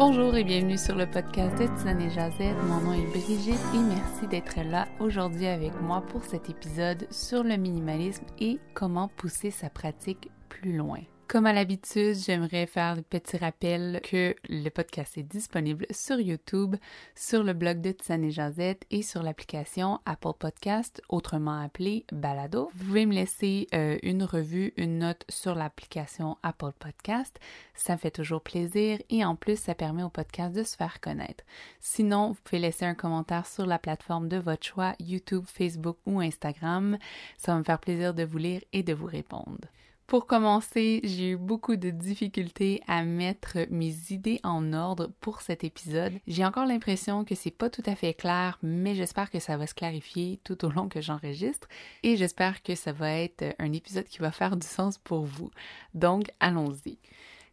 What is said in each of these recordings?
Bonjour et bienvenue sur le podcast de Tisane et Jazette. Mon nom est Brigitte et merci d'être là aujourd'hui avec moi pour cet épisode sur le minimalisme et comment pousser sa pratique plus loin. Comme à l'habitude, j'aimerais faire le petit rappel que le podcast est disponible sur YouTube, sur le blog de Tisane et Jazette et sur l'application Apple Podcast, autrement appelée Balado. Vous pouvez me laisser euh, une revue, une note sur l'application Apple Podcast. Ça me fait toujours plaisir et en plus, ça permet au podcast de se faire connaître. Sinon, vous pouvez laisser un commentaire sur la plateforme de votre choix, YouTube, Facebook ou Instagram. Ça va me faire plaisir de vous lire et de vous répondre. Pour commencer, j'ai eu beaucoup de difficultés à mettre mes idées en ordre pour cet épisode. J'ai encore l'impression que c'est pas tout à fait clair, mais j'espère que ça va se clarifier tout au long que j'enregistre et j'espère que ça va être un épisode qui va faire du sens pour vous. Donc, allons-y.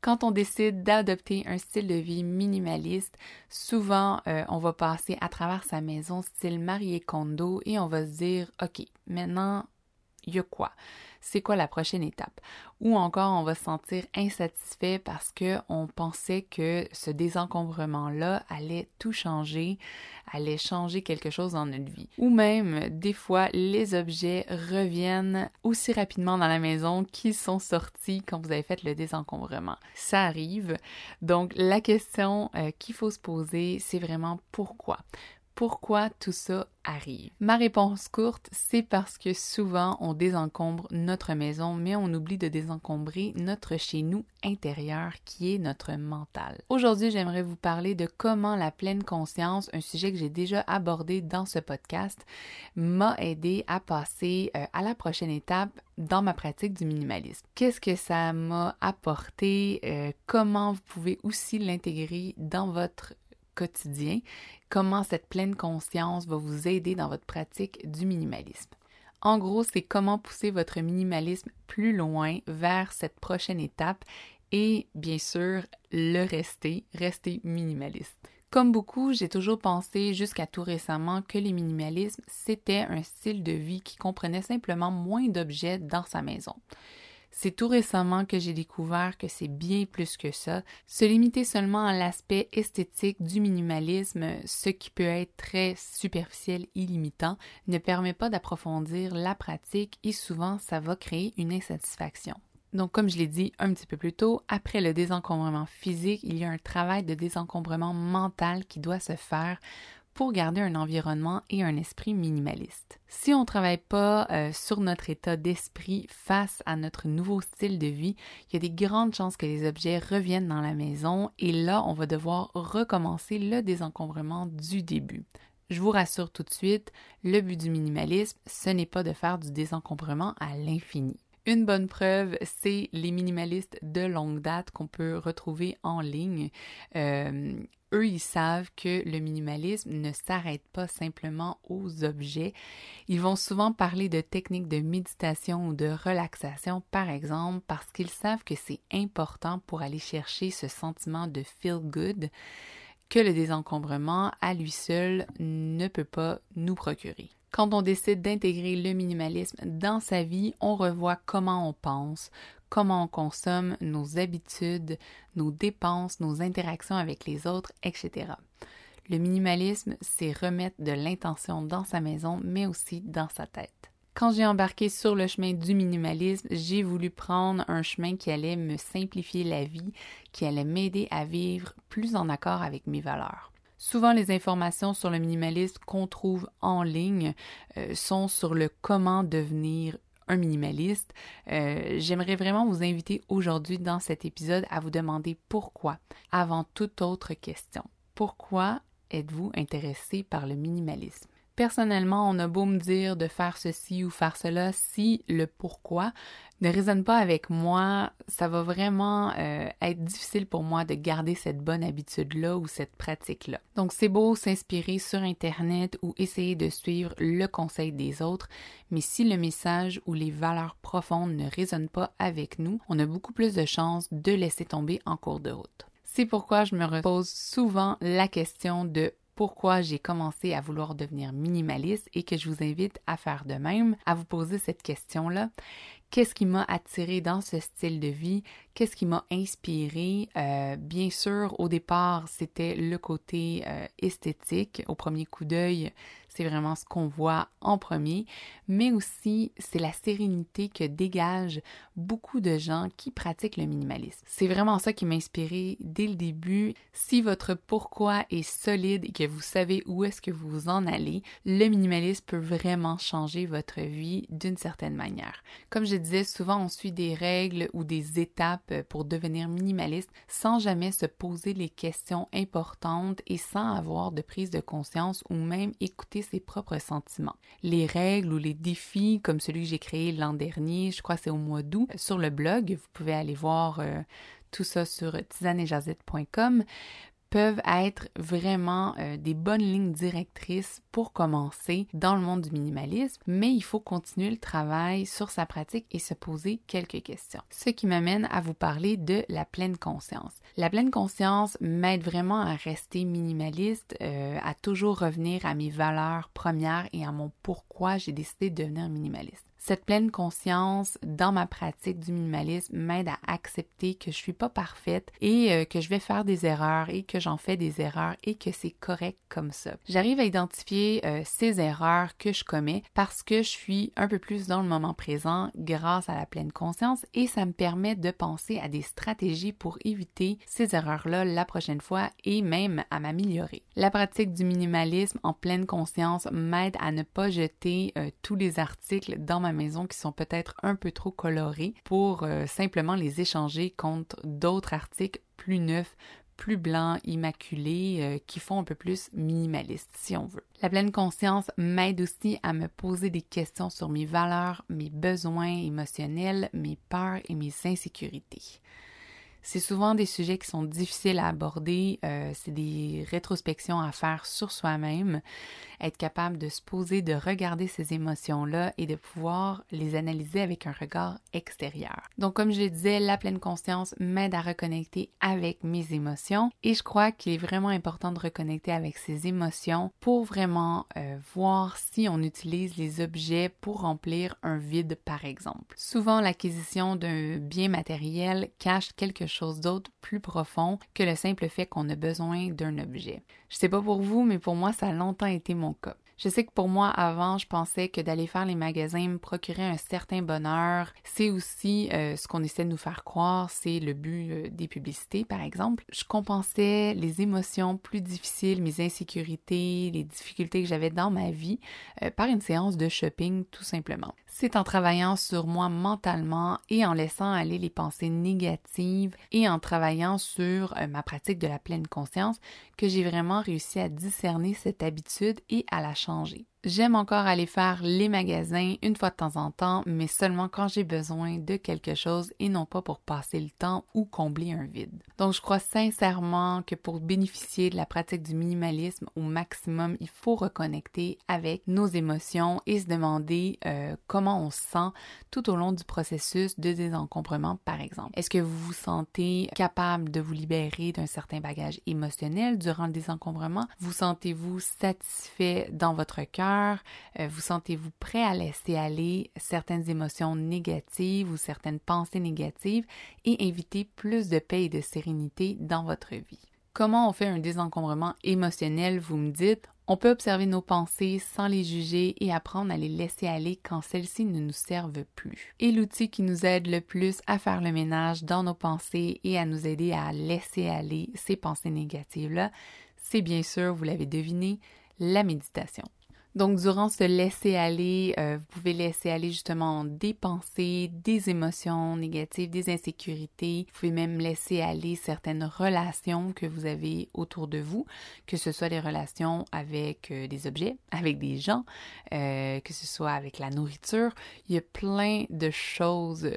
Quand on décide d'adopter un style de vie minimaliste, souvent euh, on va passer à travers sa maison style marié condo et on va se dire OK, maintenant il y a quoi? C'est quoi la prochaine étape? Ou encore, on va se sentir insatisfait parce que on pensait que ce désencombrement-là allait tout changer, allait changer quelque chose dans notre vie. Ou même, des fois, les objets reviennent aussi rapidement dans la maison qu'ils sont sortis quand vous avez fait le désencombrement. Ça arrive. Donc, la question euh, qu'il faut se poser, c'est vraiment pourquoi? Pourquoi tout ça arrive? Ma réponse courte, c'est parce que souvent on désencombre notre maison, mais on oublie de désencombrer notre chez nous intérieur qui est notre mental. Aujourd'hui, j'aimerais vous parler de comment la pleine conscience, un sujet que j'ai déjà abordé dans ce podcast, m'a aidé à passer euh, à la prochaine étape dans ma pratique du minimalisme. Qu'est-ce que ça m'a apporté? Euh, comment vous pouvez aussi l'intégrer dans votre quotidien, comment cette pleine conscience va vous aider dans votre pratique du minimalisme. En gros, c'est comment pousser votre minimalisme plus loin vers cette prochaine étape et bien sûr le rester, rester minimaliste. Comme beaucoup, j'ai toujours pensé jusqu'à tout récemment que le minimalisme, c'était un style de vie qui comprenait simplement moins d'objets dans sa maison. C'est tout récemment que j'ai découvert que c'est bien plus que ça. Se limiter seulement à l'aspect esthétique du minimalisme, ce qui peut être très superficiel et limitant, ne permet pas d'approfondir la pratique et souvent ça va créer une insatisfaction. Donc, comme je l'ai dit un petit peu plus tôt, après le désencombrement physique, il y a un travail de désencombrement mental qui doit se faire pour garder un environnement et un esprit minimaliste. Si on ne travaille pas euh, sur notre état d'esprit face à notre nouveau style de vie, il y a des grandes chances que les objets reviennent dans la maison et là, on va devoir recommencer le désencombrement du début. Je vous rassure tout de suite, le but du minimalisme, ce n'est pas de faire du désencombrement à l'infini. Une bonne preuve, c'est les minimalistes de longue date qu'on peut retrouver en ligne. Euh, eux, ils savent que le minimalisme ne s'arrête pas simplement aux objets. Ils vont souvent parler de techniques de méditation ou de relaxation, par exemple, parce qu'ils savent que c'est important pour aller chercher ce sentiment de feel good que le désencombrement à lui seul ne peut pas nous procurer. Quand on décide d'intégrer le minimalisme dans sa vie, on revoit comment on pense, comment on consomme, nos habitudes, nos dépenses, nos interactions avec les autres, etc. Le minimalisme, c'est remettre de l'intention dans sa maison, mais aussi dans sa tête. Quand j'ai embarqué sur le chemin du minimalisme, j'ai voulu prendre un chemin qui allait me simplifier la vie, qui allait m'aider à vivre plus en accord avec mes valeurs. Souvent, les informations sur le minimalisme qu'on trouve en ligne euh, sont sur le comment devenir un minimaliste, euh, j'aimerais vraiment vous inviter aujourd'hui dans cet épisode à vous demander pourquoi, avant toute autre question. Pourquoi êtes-vous intéressé par le minimalisme? Personnellement, on a beau me dire de faire ceci ou faire cela, si le pourquoi ne résonne pas avec moi, ça va vraiment euh, être difficile pour moi de garder cette bonne habitude-là ou cette pratique-là. Donc c'est beau s'inspirer sur Internet ou essayer de suivre le conseil des autres, mais si le message ou les valeurs profondes ne résonnent pas avec nous, on a beaucoup plus de chances de laisser tomber en cours de route. C'est pourquoi je me repose souvent la question de pourquoi j'ai commencé à vouloir devenir minimaliste et que je vous invite à faire de même, à vous poser cette question-là. qu'est-ce qui m'a attiré dans ce style de vie, qu'est-ce qui m'a inspiré? Euh, bien sûr, au départ, c'était le côté euh, esthétique. Au premier coup d'œil, c'est vraiment ce qu'on voit en premier, mais aussi c'est la sérénité que dégagent beaucoup de gens qui pratiquent le minimalisme. C'est vraiment ça qui m'a inspiré dès le début. Si votre pourquoi est solide et que vous savez où est-ce que vous en allez, le minimalisme peut vraiment changer votre vie d'une certaine manière. Comme je disais, souvent on suit des règles ou des étapes pour devenir minimaliste sans jamais se poser les questions importantes et sans avoir de prise de conscience ou même écouter ses propres sentiments. Les règles ou les défis comme celui que j'ai créé l'an dernier, je crois que c'est au mois d'août, sur le blog, vous pouvez aller voir euh, tout ça sur tisanejazette.com peuvent être vraiment euh, des bonnes lignes directrices pour commencer dans le monde du minimalisme, mais il faut continuer le travail sur sa pratique et se poser quelques questions. Ce qui m'amène à vous parler de la pleine conscience. La pleine conscience m'aide vraiment à rester minimaliste, euh, à toujours revenir à mes valeurs premières et à mon pourquoi j'ai décidé de devenir minimaliste. Cette pleine conscience dans ma pratique du minimalisme m'aide à accepter que je suis pas parfaite et euh, que je vais faire des erreurs et que j'en fais des erreurs et que c'est correct comme ça. J'arrive à identifier euh, ces erreurs que je commets parce que je suis un peu plus dans le moment présent grâce à la pleine conscience et ça me permet de penser à des stratégies pour éviter ces erreurs-là la prochaine fois et même à m'améliorer. La pratique du minimalisme en pleine conscience m'aide à ne pas jeter euh, tous les articles dans ma maison qui sont peut-être un peu trop colorés pour euh, simplement les échanger contre d'autres articles plus neufs, plus blancs, immaculés, euh, qui font un peu plus minimaliste, si on veut. La pleine conscience m'aide aussi à me poser des questions sur mes valeurs, mes besoins émotionnels, mes peurs et mes insécurités. C'est souvent des sujets qui sont difficiles à aborder, euh, c'est des rétrospections à faire sur soi-même, être capable de se poser, de regarder ces émotions-là et de pouvoir les analyser avec un regard extérieur. Donc comme je le disais, la pleine conscience m'aide à reconnecter avec mes émotions et je crois qu'il est vraiment important de reconnecter avec ces émotions pour vraiment euh, voir si on utilise les objets pour remplir un vide par exemple. Souvent l'acquisition d'un bien matériel cache quelque chose d'autre plus profond que le simple fait qu'on a besoin d'un objet. Je sais pas pour vous, mais pour moi, ça a longtemps été mon cas. Je sais que pour moi, avant, je pensais que d'aller faire les magasins me procurait un certain bonheur. C'est aussi euh, ce qu'on essaie de nous faire croire, c'est le but euh, des publicités, par exemple. Je compensais les émotions plus difficiles, mes insécurités, les difficultés que j'avais dans ma vie euh, par une séance de shopping, tout simplement. C'est en travaillant sur moi mentalement et en laissant aller les pensées négatives et en travaillant sur ma pratique de la pleine conscience que j'ai vraiment réussi à discerner cette habitude et à la changer. J'aime encore aller faire les magasins une fois de temps en temps, mais seulement quand j'ai besoin de quelque chose et non pas pour passer le temps ou combler un vide. Donc je crois sincèrement que pour bénéficier de la pratique du minimalisme au maximum, il faut reconnecter avec nos émotions et se demander euh, comment on se sent tout au long du processus de désencombrement par exemple. Est-ce que vous vous sentez capable de vous libérer d'un certain bagage émotionnel durant le désencombrement? Vous sentez-vous satisfait dans votre cœur? Euh, vous sentez-vous prêt à laisser aller certaines émotions négatives ou certaines pensées négatives et inviter plus de paix et de sérénité dans votre vie? Comment on fait un désencombrement émotionnel, vous me dites? On peut observer nos pensées sans les juger et apprendre à les laisser aller quand celles-ci ne nous servent plus. Et l'outil qui nous aide le plus à faire le ménage dans nos pensées et à nous aider à laisser aller ces pensées négatives-là, c'est bien sûr, vous l'avez deviné, la méditation. Donc, durant ce laisser-aller, euh, vous pouvez laisser aller justement des pensées, des émotions négatives, des insécurités. Vous pouvez même laisser aller certaines relations que vous avez autour de vous, que ce soit des relations avec euh, des objets, avec des gens, euh, que ce soit avec la nourriture. Il y a plein de choses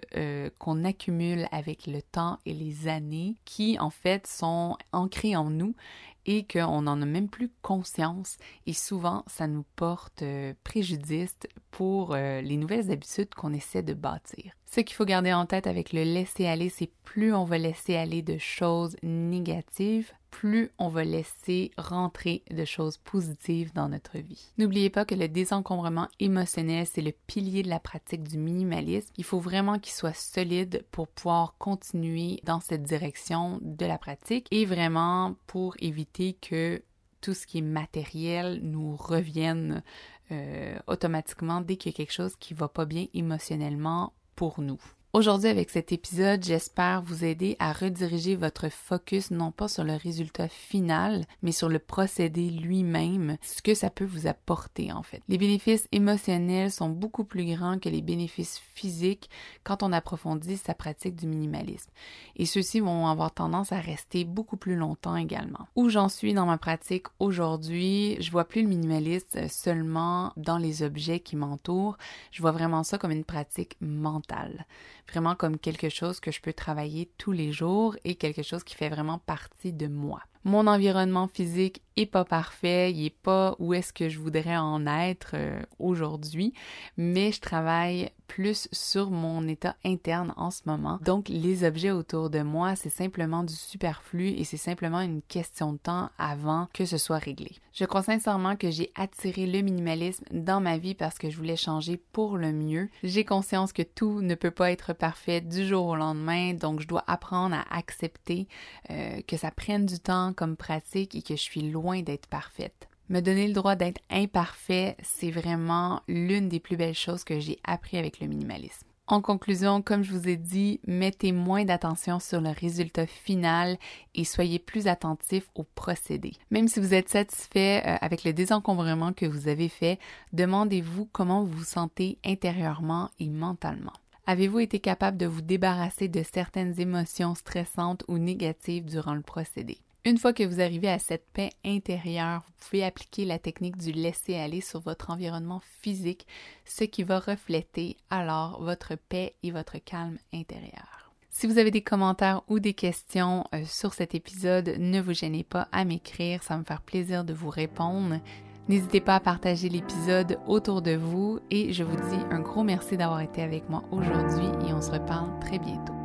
qu'on accumule avec le temps et les années qui, en fait, sont ancrées en nous et qu'on n'en a même plus conscience et souvent ça nous porte euh, préjudice pour euh, les nouvelles habitudes qu'on essaie de bâtir. Ce qu'il faut garder en tête avec le laisser aller, c'est plus on va laisser aller de choses négatives, plus on va laisser rentrer de choses positives dans notre vie. N'oubliez pas que le désencombrement émotionnel, c'est le pilier de la pratique du minimalisme. Il faut vraiment qu'il soit solide pour pouvoir continuer dans cette direction de la pratique et vraiment pour éviter que tout ce qui est matériel nous revienne euh, automatiquement dès qu'il y a quelque chose qui va pas bien émotionnellement pour nous. Aujourd'hui, avec cet épisode, j'espère vous aider à rediriger votre focus non pas sur le résultat final, mais sur le procédé lui-même, ce que ça peut vous apporter en fait. Les bénéfices émotionnels sont beaucoup plus grands que les bénéfices physiques quand on approfondit sa pratique du minimalisme. Et ceux-ci vont avoir tendance à rester beaucoup plus longtemps également. Où j'en suis dans ma pratique aujourd'hui, je vois plus le minimalisme seulement dans les objets qui m'entourent, je vois vraiment ça comme une pratique mentale vraiment comme quelque chose que je peux travailler tous les jours et quelque chose qui fait vraiment partie de moi. Mon environnement physique est pas parfait, il est pas où est-ce que je voudrais en être euh, aujourd'hui, mais je travaille plus sur mon état interne en ce moment. Donc les objets autour de moi, c'est simplement du superflu et c'est simplement une question de temps avant que ce soit réglé. Je crois sincèrement que j'ai attiré le minimalisme dans ma vie parce que je voulais changer pour le mieux. J'ai conscience que tout ne peut pas être parfait du jour au lendemain, donc je dois apprendre à accepter euh, que ça prenne du temps comme pratique et que je suis loin d'être parfaite. Me donner le droit d'être imparfait, c'est vraiment l'une des plus belles choses que j'ai appris avec le minimalisme. En conclusion, comme je vous ai dit, mettez moins d'attention sur le résultat final et soyez plus attentif au procédé. Même si vous êtes satisfait euh, avec le désencombrement que vous avez fait, demandez-vous comment vous vous sentez intérieurement et mentalement. Avez-vous été capable de vous débarrasser de certaines émotions stressantes ou négatives durant le procédé? Une fois que vous arrivez à cette paix intérieure, vous pouvez appliquer la technique du laisser aller sur votre environnement physique, ce qui va refléter alors votre paix et votre calme intérieur. Si vous avez des commentaires ou des questions euh, sur cet épisode, ne vous gênez pas à m'écrire, ça va me faire plaisir de vous répondre. N'hésitez pas à partager l'épisode autour de vous et je vous dis un gros merci d'avoir été avec moi aujourd'hui et on se reparle très bientôt.